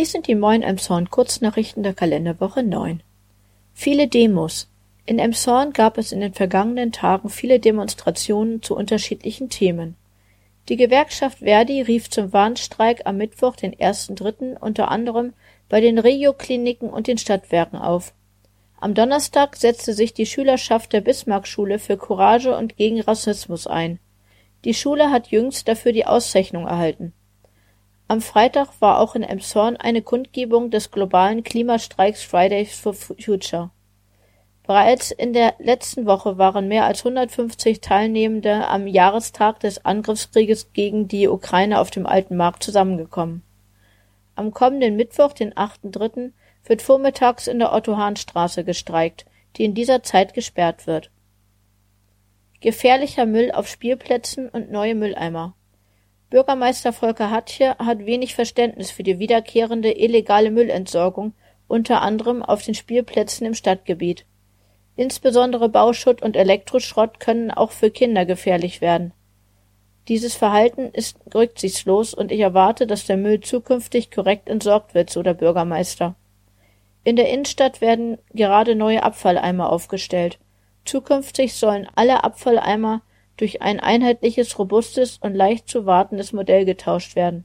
Dies sind die Moin Emshorn Kurznachrichten der Kalenderwoche 9. Viele Demos. In Emshorn gab es in den vergangenen Tagen viele Demonstrationen zu unterschiedlichen Themen. Die Gewerkschaft Verdi rief zum Warnstreik am Mittwoch, den 1.3., unter anderem bei den Regio-Kliniken und den Stadtwerken auf. Am Donnerstag setzte sich die Schülerschaft der Bismarckschule für Courage und gegen Rassismus ein. Die Schule hat jüngst dafür die Auszeichnung erhalten. Am Freitag war auch in Elmshorn eine Kundgebung des globalen Klimastreiks Fridays for Future. Bereits in der letzten Woche waren mehr als 150 Teilnehmende am Jahrestag des Angriffskrieges gegen die Ukraine auf dem Alten Markt zusammengekommen. Am kommenden Mittwoch, den 8.3., wird vormittags in der Otto-Hahn-Straße gestreikt, die in dieser Zeit gesperrt wird. Gefährlicher Müll auf Spielplätzen und neue Mülleimer. Bürgermeister Volker Hatje hat wenig Verständnis für die wiederkehrende illegale Müllentsorgung, unter anderem auf den Spielplätzen im Stadtgebiet. Insbesondere Bauschutt und Elektroschrott können auch für Kinder gefährlich werden. Dieses Verhalten ist rücksichtslos und ich erwarte, dass der Müll zukünftig korrekt entsorgt wird, so der Bürgermeister. In der Innenstadt werden gerade neue Abfalleimer aufgestellt. Zukünftig sollen alle Abfalleimer durch ein einheitliches, robustes und leicht zu wartendes Modell getauscht werden.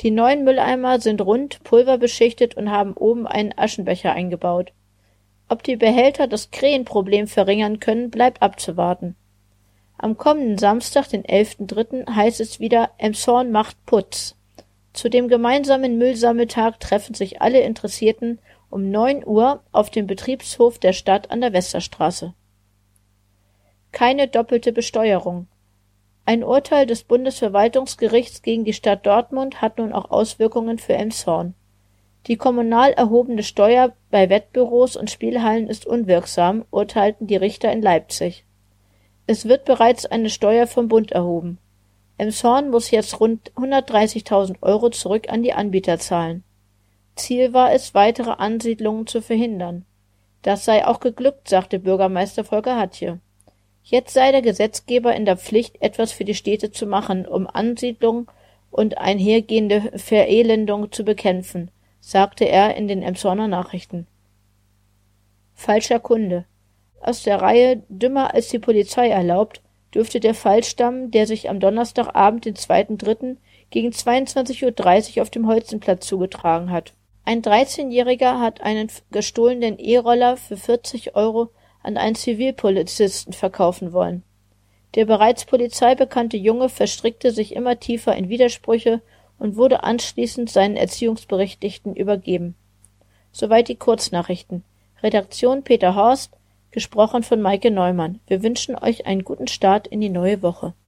Die neuen Mülleimer sind rund, pulverbeschichtet und haben oben einen Aschenbecher eingebaut. Ob die Behälter das Krähenproblem verringern können, bleibt abzuwarten. Am kommenden Samstag, den 11.3., heißt es wieder Emshorn macht Putz. Zu dem gemeinsamen Müllsammeltag treffen sich alle Interessierten um 9 Uhr auf dem Betriebshof der Stadt an der Westerstraße. Keine doppelte Besteuerung. Ein Urteil des Bundesverwaltungsgerichts gegen die Stadt Dortmund hat nun auch Auswirkungen für Elmshorn. Die kommunal erhobene Steuer bei Wettbüros und Spielhallen ist unwirksam, urteilten die Richter in Leipzig. Es wird bereits eine Steuer vom Bund erhoben. Elmshorn muss jetzt rund 130.000 Euro zurück an die Anbieter zahlen. Ziel war es, weitere Ansiedlungen zu verhindern. Das sei auch geglückt, sagte Bürgermeister Volker Hatje. Jetzt sei der Gesetzgeber in der Pflicht, etwas für die Städte zu machen, um Ansiedlung und einhergehende Verelendung zu bekämpfen, sagte er in den Emshorner Nachrichten. Falscher Kunde. Aus der Reihe Dümmer als die Polizei erlaubt, dürfte der Fall stammen, der sich am Donnerstagabend, den 2.3. gegen 22.30 Uhr auf dem Holzenplatz zugetragen hat. Ein 13-Jähriger hat einen gestohlenen E-Roller für 40 Euro an einen Zivilpolizisten verkaufen wollen. Der bereits Polizei bekannte Junge verstrickte sich immer tiefer in Widersprüche und wurde anschließend seinen Erziehungsberechtigten übergeben. Soweit die Kurznachrichten. Redaktion Peter Horst, gesprochen von Maike Neumann. Wir wünschen euch einen guten Start in die neue Woche.